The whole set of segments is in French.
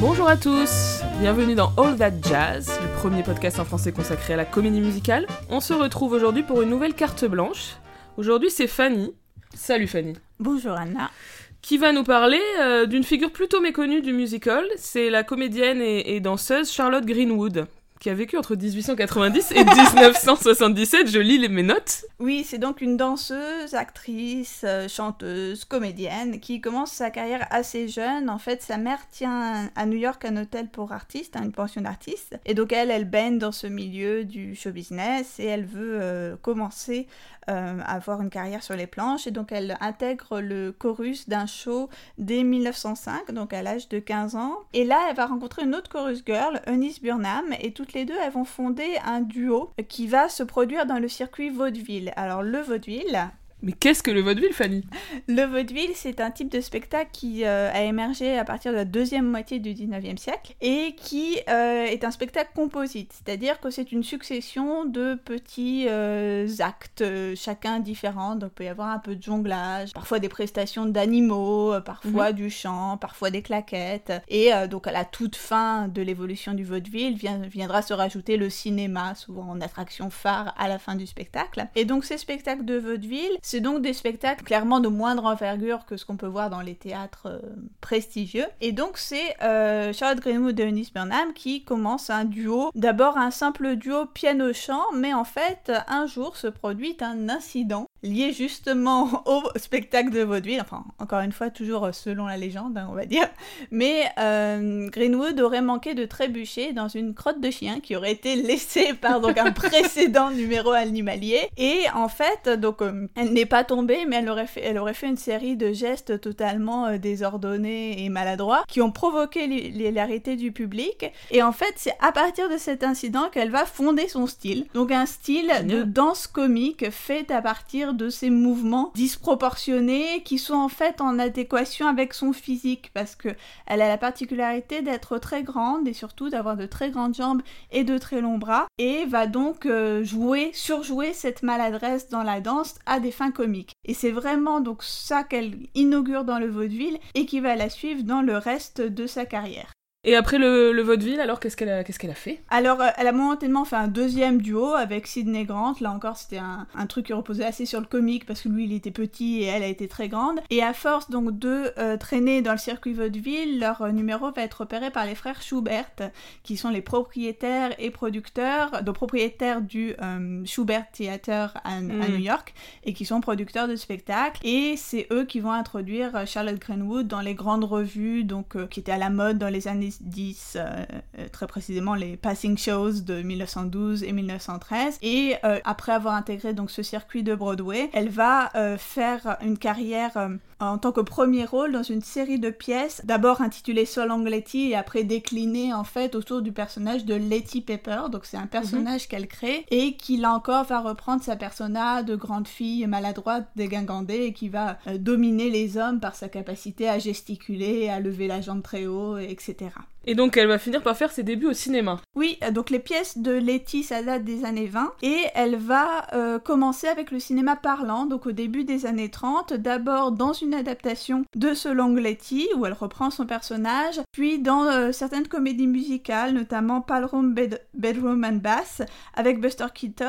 Bonjour à tous, bienvenue dans All That Jazz, le premier podcast en français consacré à la comédie musicale. On se retrouve aujourd'hui pour une nouvelle carte blanche. Aujourd'hui c'est Fanny. Salut Fanny. Bonjour Anna. Qui va nous parler euh, d'une figure plutôt méconnue du musical, c'est la comédienne et, et danseuse Charlotte Greenwood, qui a vécu entre 1890 et 1977. Je lis les, mes notes. Oui, c'est donc une danseuse, actrice, euh, chanteuse, comédienne qui commence sa carrière assez jeune. En fait, sa mère tient à New York un hôtel pour artistes, une pension d'artistes. Et donc elle, elle baigne dans ce milieu du show business et elle veut euh, commencer euh, avoir une carrière sur les planches. Et donc elle intègre le chorus d'un show dès 1905, donc à l'âge de 15 ans. Et là, elle va rencontrer une autre chorus girl, Eunice Burnham, et toutes les deux, elles vont fonder un duo qui va se produire dans le circuit vaudeville. Alors le vaudeville, mais qu'est-ce que le vaudeville, Fanny? Le vaudeville, c'est un type de spectacle qui euh, a émergé à partir de la deuxième moitié du 19e siècle et qui euh, est un spectacle composite, c'est-à-dire que c'est une succession de petits euh, actes, chacun différent. Donc il peut y avoir un peu de jonglage, parfois des prestations d'animaux, parfois mhm. du chant, parfois des claquettes. Et donc à la toute fin de l'évolution du vaudeville viendra se rajouter le cinéma, souvent en attraction phare à la fin du spectacle. Et donc ces spectacles de vaudeville, c'est donc des spectacles clairement de moindre envergure que ce qu'on peut voir dans les théâtres euh, prestigieux. Et donc c'est euh, Charlotte Greenwood et Eunice Burnham qui commencent un duo. D'abord un simple duo piano-chant, mais en fait un jour se produit un incident lié justement au spectacle de vaudeville, enfin encore une fois toujours selon la légende hein, on va dire, mais euh, Greenwood aurait manqué de trébucher dans une crotte de chien qui aurait été laissée par donc un précédent numéro animalier. Et en fait donc euh, elle n'est pas tombée mais elle aurait fait elle aurait fait une série de gestes totalement euh, désordonnés et maladroits qui ont provoqué l'hilarité du public. Et en fait c'est à partir de cet incident qu'elle va fonder son style. Donc un style de danse comique fait à partir de ces mouvements disproportionnés qui sont en fait en adéquation avec son physique parce que elle a la particularité d'être très grande et surtout d'avoir de très grandes jambes et de très longs bras et va donc euh, jouer, surjouer cette maladresse dans la danse à des fins comiques. Et c'est vraiment donc ça qu'elle inaugure dans le vaudeville et qui va la suivre dans le reste de sa carrière. Et après le, vaudeville, alors qu'est-ce qu'elle a, qu'est-ce qu'elle a fait? Alors, euh, elle a momentanément fait un deuxième duo avec Sidney Grant. Là encore, c'était un, truc qui reposait assez sur le comique parce que lui, il était petit et elle a été très grande. Et à force donc de euh, traîner dans le circuit vaudeville, leur euh, numéro va être repéré par les frères Schubert, qui sont les propriétaires et producteurs, de propriétaires du Schubert Theater à, mm. New York et qui sont producteurs de spectacles. Et c'est eux qui vont introduire Charlotte Greenwood dans les grandes revues, donc qui étaient à la mode dans les années 10, euh, euh, très précisément les Passing Shows de 1912 et 1913. Et euh, après avoir intégré donc ce circuit de Broadway, elle va faire une carrière en tant que premier rôle dans une série de pièces, d'abord intitulée Solong Letty et après déclinée en fait autour du personnage de Letty Pepper. Donc c'est un personnage mhm. qu'elle crée et qui là encore va reprendre sa persona de grande fille maladroite dégingandée et qui va dominer les hommes par sa capacité à gesticuler, à lever la jambe très haut, etc. now. Et donc elle va finir par faire ses débuts au cinéma. Oui, euh, donc les pièces de Letty, ça date des années 20, et elle va euh, commencer avec le cinéma parlant, donc au début des années 30, d'abord dans une adaptation de ce long Letty, où elle reprend son personnage, puis dans euh, certaines comédies musicales, notamment Palroom Bedroom and Bass, avec Buster Keaton,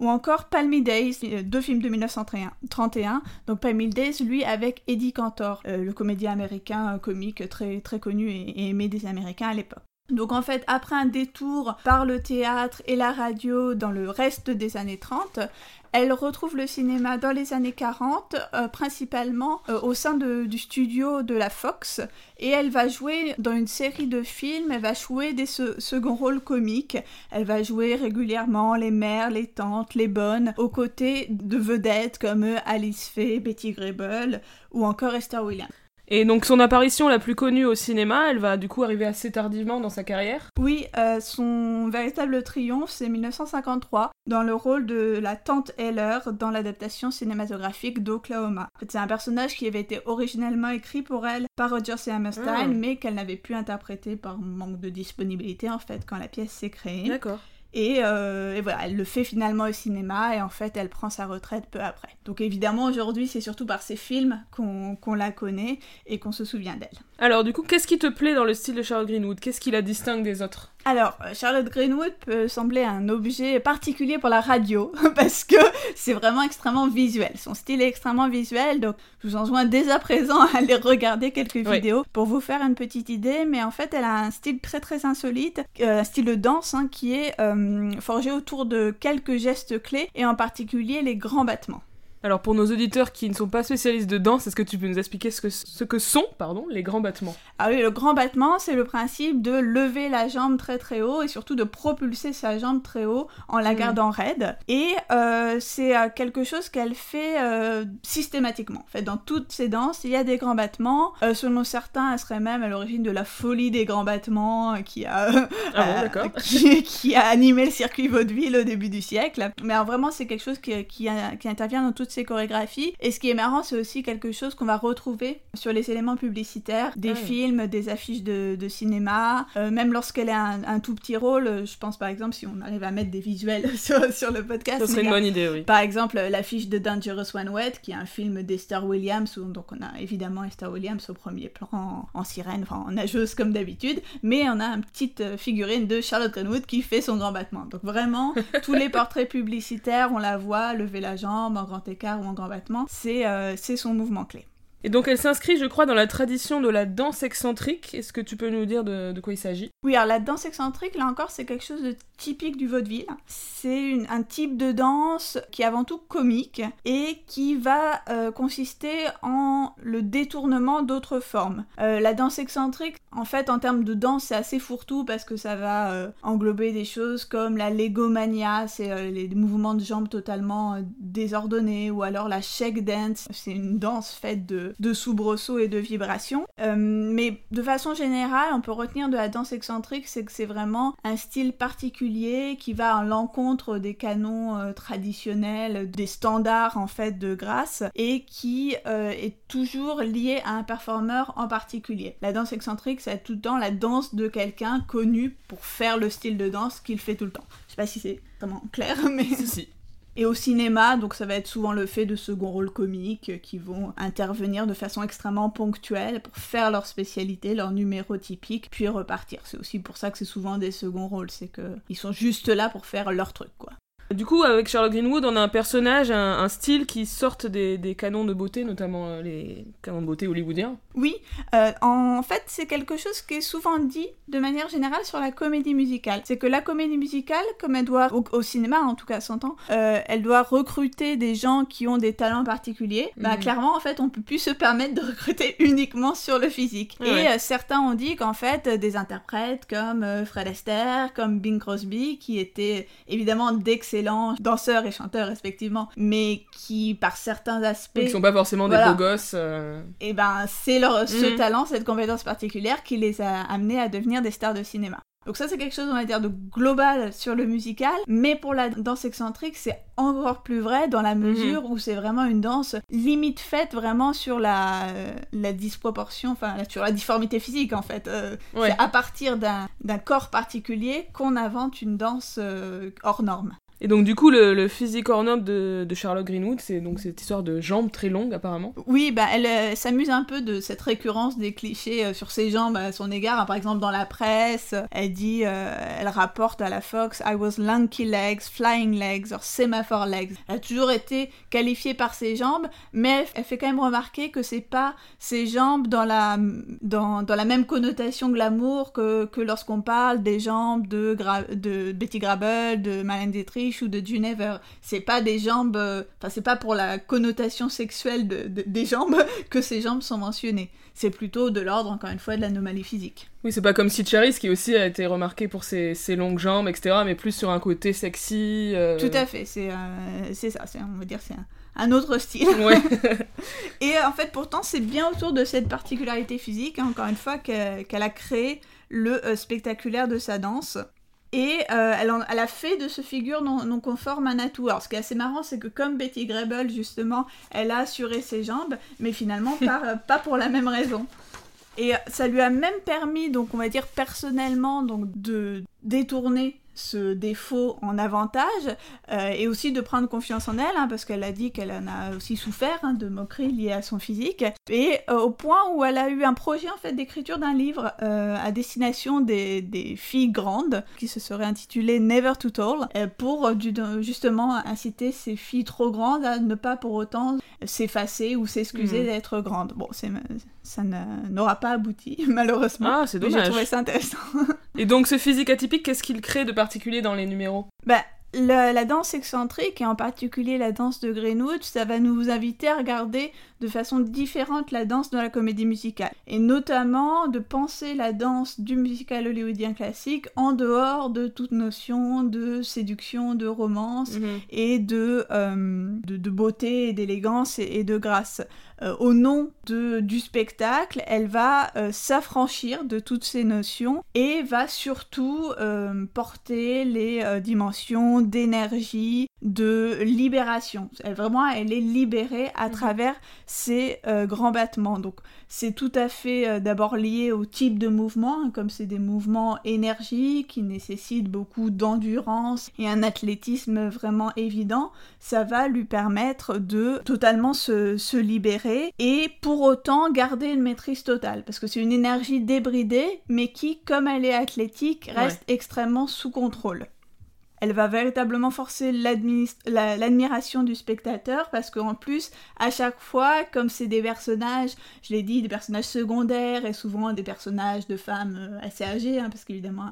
ou encore Palmy Days, deux films de 1931, donc Palmy Days, lui, avec Eddie Cantor, le comédien américain comique très, très connu et aimé des Américains à l'époque. Donc en fait, après un détour par le théâtre et la radio dans le reste des années 30, elle retrouve le cinéma dans les années 40, euh, principalement euh, au sein du studio de la Fox, et elle va jouer dans une série de films, elle va jouer des seconds rôles comiques, elle va jouer régulièrement les mères, les tantes, les bonnes, aux côtés de vedettes comme Alice Faye, Betty Grable ou encore Esther Williams. Et donc son apparition la plus connue au cinéma, elle va du coup arriver assez tardivement dans sa carrière. Oui, euh, son véritable triomphe, c'est 1953, dans le rôle de la tante Heller dans l'adaptation cinématographique d'Oklahoma. En fait, c'est un personnage qui avait été originellement écrit pour elle par Roger C. Hammerstein, ah. mais qu'elle n'avait pu interpréter par manque de disponibilité en fait quand la pièce s'est créée. D'accord. Euh, et, voilà, elle le fait finalement au cinéma et en fait elle prend sa retraite peu après. Donc évidemment aujourd'hui c'est surtout par ces films qu'on la connaît et qu'on se souvient d'elle. Alors du coup, qu'est-ce qui te plaît dans le style de Charlotte Greenwood? Qu'est-ce qui la distingue des autres? Alors, euh, Charlotte Greenwood peut sembler un objet particulier pour la radio, parce que c'est vraiment extrêmement visuel. Son style est extrêmement visuel, donc je vous enjoins dès à présent à aller regarder quelques vidéos pour vous faire une petite idée, mais en fait, elle a un style très très insolite, euh, un style de danse hein, qui est euh, forgé autour de quelques gestes clés, et en particulier les grands battements. Alors pour nos auditeurs qui ne sont pas spécialistes de danse, est-ce que tu peux nous expliquer ce que, ce que sont pardon, les grands battements Ah oui, le grand battement, c'est le principe de lever la jambe très très haut et surtout de propulser sa jambe très haut en la hmm. gardant raide. Et euh, c'est euh, quelque chose qu'elle fait euh, systématiquement. En fait, dans toutes ses danses, il y a des grands battements. selon certains, elle serait même à l'origine de la folie des grands battements qui a, ah qui, a animé le circuit vaudeville au début du siècle. Mais vraiment, c'est quelque chose qui, qui, qui intervient dans toutes ses chorégraphies. Et ce qui est marrant, c'est aussi quelque chose qu'on va retrouver sur les éléments publicitaires, des ah films, des affiches de, cinéma, euh, même lorsqu'elle a un, tout petit rôle. Je pense par exemple, si on arrive à mettre des visuels sur, le podcast. Ça serait une bonne idée, oui. Par exemple, l'affiche de Dangerous One Wet, qui est un film d'Esther Williams, où donc on a évidemment Esther Williams au premier plan en, sirène, enfin en nageuse comme d'habitude, mais on a une petite euh, figurine de Charlotte Greenwood qui fait son grand battement. Donc vraiment, tous les portraits publicitaires, on la voit lever la jambe en grand écart ou en grand battement, euh, c'est son mouvement clé. Et donc elle s'inscrit, je crois, dans la tradition de la danse excentrique. Est-ce que tu peux nous dire de, quoi il s'agit? Oui, alors la danse excentrique, là encore, c'est quelque chose de typique du vaudeville. C'est un type de danse qui est avant tout comique et qui va euh, consister en le détournement d'autres formes. Euh, la danse excentrique, en fait, en termes de danse, c'est assez fourre-tout parce que ça va euh, englober des choses comme la légomania, c'est les mouvements de jambes totalement désordonnés, ou alors la shake dance, c'est une danse faite de de soubresauts et de vibrations. Euh, mais de façon générale, on peut retenir de la danse excentrique, c'est que c'est vraiment un style particulier qui va à l'encontre des canons euh, traditionnels, des standards en fait de grâce, et qui euh, est toujours lié à un performeur en particulier. La danse excentrique, c'est tout le temps la danse de quelqu'un connu pour faire le style de danse qu'il fait tout le temps. Je sais pas si c'est vraiment clair, mais... Si, et au cinéma, donc ça va être souvent le fait de second rôles comiques qui vont intervenir de façon extrêmement ponctuelle pour faire leur spécialité, leur numéro typique, puis repartir. C'est aussi pour ça que c'est souvent des seconds rôles, c'est qu'ils sont juste là pour faire leur truc, quoi. Du coup, avec Charlotte Greenwood, on a un personnage, un, style qui sortent des, canons de beauté, notamment euh, les canons de beauté hollywoodiens. Oui, euh, en fait, c'est quelque chose qui est souvent dit de manière générale sur la comédie musicale. C'est que la comédie musicale, comme elle doit, au, cinéma en tout cas, s'entend, euh, elle doit recruter des gens qui ont des talents particuliers. Bah, mhm. clairement, en fait, on peut plus se permettre de recruter uniquement sur le physique. Et certains ont dit qu'en fait, des interprètes comme Fred Astaire, comme Bing Crosby, qui étaient évidemment d'excellents danseurs et chanteurs respectivement, mais qui par certains aspects... Qui sont pas forcément des beaux gosses. Et euh. eh ben c'est leur ce mhm. talent, cette compétence particulière qui les a amenés à devenir des stars de cinéma. Donc ça c'est quelque chose on va dire de global sur le musical, mais pour la danse excentrique c'est encore plus vrai dans la mhm. mesure où c'est vraiment une danse limite faite vraiment sur la, la disproportion, enfin sur la difformité physique en fait. Euh, c'est à partir d'un corps particulier qu'on invente une danse euh, hors norme. Et donc du coup, le, physique hors de, de, Charlotte Greenwood, c'est donc cette histoire de jambes très longues apparemment. Oui, bah elle euh, s'amuse un peu de cette récurrence des clichés euh, sur ses jambes à son égard. Hein, par exemple, dans la presse, elle dit, euh, elle rapporte à la Fox, I was lanky legs, flying legs or semaphore legs. Elle a toujours été qualifiée par ses jambes, mais elle fait quand même remarquer que c'est pas ses jambes dans la dans, dans la même connotation glamour que, que lorsqu'on parle des jambes de, de Betty Grable, de Malène Dietrich ou de Junever. C'est pas des jambes, euh, enfin c'est pas pour la connotation sexuelle des jambes que ces jambes sont mentionnées. C'est plutôt de l'ordre, encore une fois, de l'anomalie physique. Oui, c'est pas comme si Charis qui aussi a été remarqué pour ses, longues jambes, etc., mais plus sur un côté sexy. Euh. Tout à fait, c'est euh, ça, on va dire c'est un, autre style. Et en fait, pourtant, c'est bien autour de cette particularité physique, hein, encore une fois, qu'elle a créé le spectaculaire de sa danse. Et euh, elle, a fait de ce figure non, conforme un atout. Alors ce qui est assez marrant, c'est que comme Betty Grable, justement, elle a assuré ses jambes, mais finalement pas, pas pour la même raison. Et ça lui a même permis, donc on va dire personnellement, donc de détourner ce défaut en avantage euh, et aussi de prendre confiance en elle, hein, parce qu'elle a dit qu'elle en a aussi souffert hein, de moqueries liées à son physique, et euh, au point où elle a eu un projet en fait d'écriture d'un livre euh, à destination des, des, filles grandes, qui se serait intitulé Never Too Tall, pour justement inciter ces filles trop grandes à ne pas pour autant s'effacer ou s'excuser hmm. d'être grandes. Bon, ça n'aura pas abouti, malheureusement. Ah, c'est dommage. J'ai trouvé ça intéressant. et donc, ce physique atypique, qu'est-ce qu'il crée de particulier dans les numéros? Bah, la, danse excentrique, et en particulier la danse de Greenwood, ça va nous inviter à regarder de façon différente la danse dans la comédie musicale. Et notamment de penser la danse du musical hollywoodien classique en dehors de toute notion de séduction, de romance mhm. et de, euh, de, beauté et d'élégance et, de grâce. Euh, au nom de, du spectacle, elle va euh, s'affranchir de toutes ces notions et va surtout porter les dimensions d'énergie, de libération. Elle, vraiment, elle est libérée à mhm. travers ces euh, grands battements. Donc, c'est tout à fait euh, d'abord lié au type de mouvement, hein, comme c'est des mouvements énergiques qui nécessitent beaucoup d'endurance et un athlétisme vraiment évident. Ça va lui permettre de totalement se, se libérer et pour autant garder une maîtrise totale, parce que c'est une énergie débridée, mais qui, comme elle est athlétique, reste extrêmement sous contrôle elle va véritablement forcer l'admiration du spectateur parce qu'en plus, à chaque fois, comme c'est des personnages, je l'ai dit, des personnages secondaires et souvent des personnages de femmes euh, assez âgées, hein, parce qu'évidemment,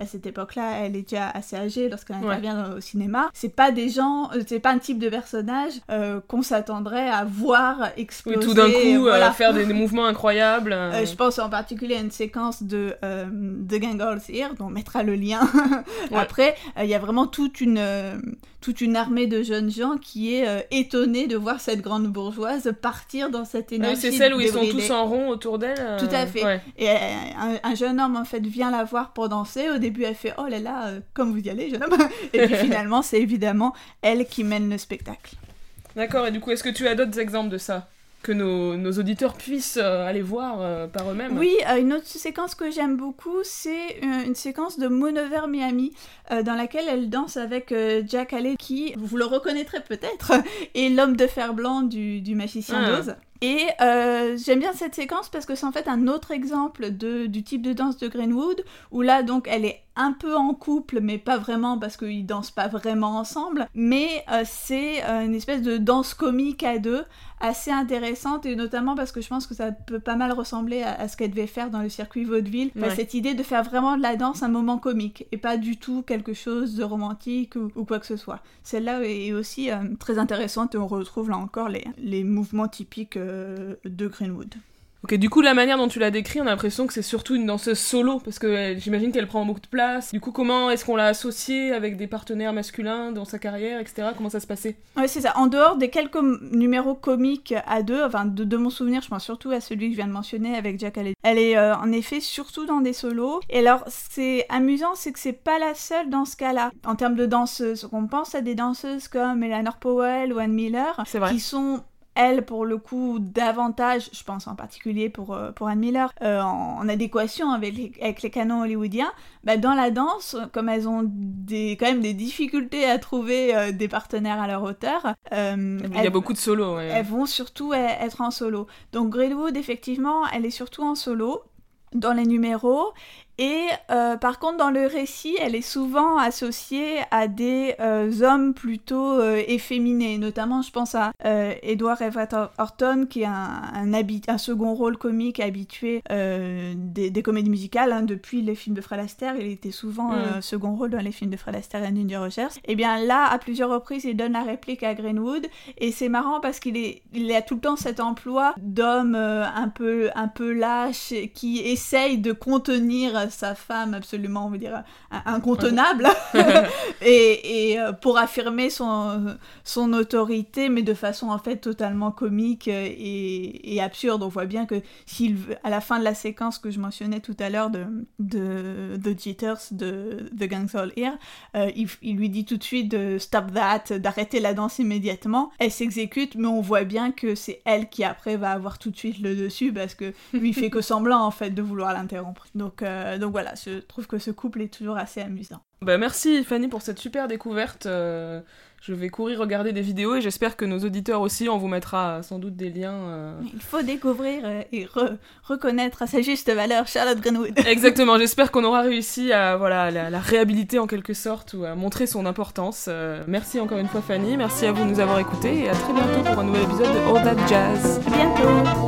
à, cette époque-là, elle est déjà assez âgée lorsqu'elle intervient au cinéma. C'est pas des gens, euh, c'est pas un type de personnage euh, qu'on s'attendrait à voir exploser. Oui, tout d'un coup, faire des, mouvements incroyables. je pense en particulier à une séquence de The Gang Here, dont on mettra le lien après. Il y a vraiment vraiment toute une, euh, toute une armée de jeunes gens qui est euh, étonnée de voir cette grande bourgeoise partir dans cette énergie. c'est celle où ils sont tous en rond autour d'elle. Euh, Tout à fait. Et un, jeune homme, en fait, vient la voir pour danser. Au début, elle fait Oh là là, comme vous y allez, jeune homme. Et puis finalement, c'est évidemment elle qui mène le spectacle. D'accord, et du coup, est-ce que tu as d'autres exemples de ça? Que nos, auditeurs puissent euh, aller voir euh, par eux-mêmes. Oui, euh, une autre séquence que j'aime beaucoup, c'est une, séquence de Moon Over Miami, dans laquelle elle danse avec Jack Haley, qui, vous le reconnaîtrez peut-être, est l'homme de fer blanc du, du magicien ah. d'Oz. Et j'aime bien cette séquence parce que c'est en fait un autre exemple de, du type de danse de Greenwood, où là donc elle est un peu en couple, mais pas vraiment parce qu'ils dansent pas vraiment ensemble. Mais euh, c'est euh, une espèce de danse comique à deux, assez intéressante, et notamment parce que je pense que ça peut pas mal ressembler à, ce qu'elle devait faire dans le circuit vaudeville. cette idée de faire vraiment de la danse un moment comique, et pas du tout quelque chose de romantique ou, quoi que ce soit. Celle-là est aussi euh, très intéressante, et on retrouve là encore les, les mouvements typiques de Greenwood. Ok, du coup, la manière dont tu l'as décrit, on a l'impression que c'est surtout une danseuse solo, parce que j'imagine qu'elle prend beaucoup de place. Du coup, comment est-ce qu'on l'a associée avec des partenaires masculins dans sa carrière, etc. Comment ça se passait? Oui, c'est ça. En dehors des quelques numéros comiques à deux, enfin, de, mon souvenir, je pense surtout à celui que je viens de mentionner avec Jack Haley. Elle est euh, en effet surtout dans des solos. Et alors, c'est amusant, c'est que c'est pas la seule dans ce cas-là. En termes de danseuse, on pense à des danseuses comme Eleanor Powell ou Anne Miller, qui sont elle, pour le coup, davantage, je pense en particulier pour, euh, pour Anne Miller, euh, en, adéquation avec les, avec les canons hollywoodiens, bah, dans la danse, comme elles ont des, quand même des difficultés à trouver euh, des partenaires à leur hauteur, il y a beaucoup de solos. Elles vont surtout être en solo. Donc Greenwood, effectivement, elle est surtout en solo dans les numéros et euh, par contre, dans le récit, elle est souvent associée à des euh, hommes plutôt euh, efféminés. Notamment, je pense à Edward Everett Horton, qui est un, un, second rôle comique habitué des, comédies musicales. Hein, depuis les films de Fred Astaire, il était souvent mm. second rôle dans les films de Fred Astaire et Ninja Rogers. Et eh bien là, à plusieurs reprises, il donne la réplique à Greenwood. Et c'est marrant parce qu'il est, il a tout le temps cet emploi d'homme un peu, un peu lâche qui essaye de contenir sa femme absolument, on va dire, incontenable, et, et, euh, pour affirmer son, son autorité, mais de façon en fait totalement comique et, et absurde. On voit bien que s'il, à la fin de la séquence que je mentionnais tout à l'heure de, de The Jitters de The Gang's All Here, euh, il, il, lui dit tout de suite de stop that, d'arrêter la danse immédiatement. Elle s'exécute, mais on voit bien que c'est elle qui après va avoir tout de suite le dessus parce que lui fait que semblant en fait de vouloir l'interrompre. Donc, euh, donc voilà, je trouve que ce couple est toujours assez amusant. Bah merci Fanny pour cette super découverte. Euh, je vais courir regarder des vidéos et j'espère que nos auditeurs aussi, on vous mettra sans doute des liens. euh. Il faut découvrir euh, et re- reconnaître à sa juste valeur Charlotte Greenwood. Exactement, j'espère qu'on aura réussi à voilà, la, la réhabiliter en quelque sorte ou à montrer son importance. Euh, merci encore une fois Fanny, merci à vous de nous avoir écoutés et à très bientôt pour un nouvel épisode de All That Jazz. À bientôt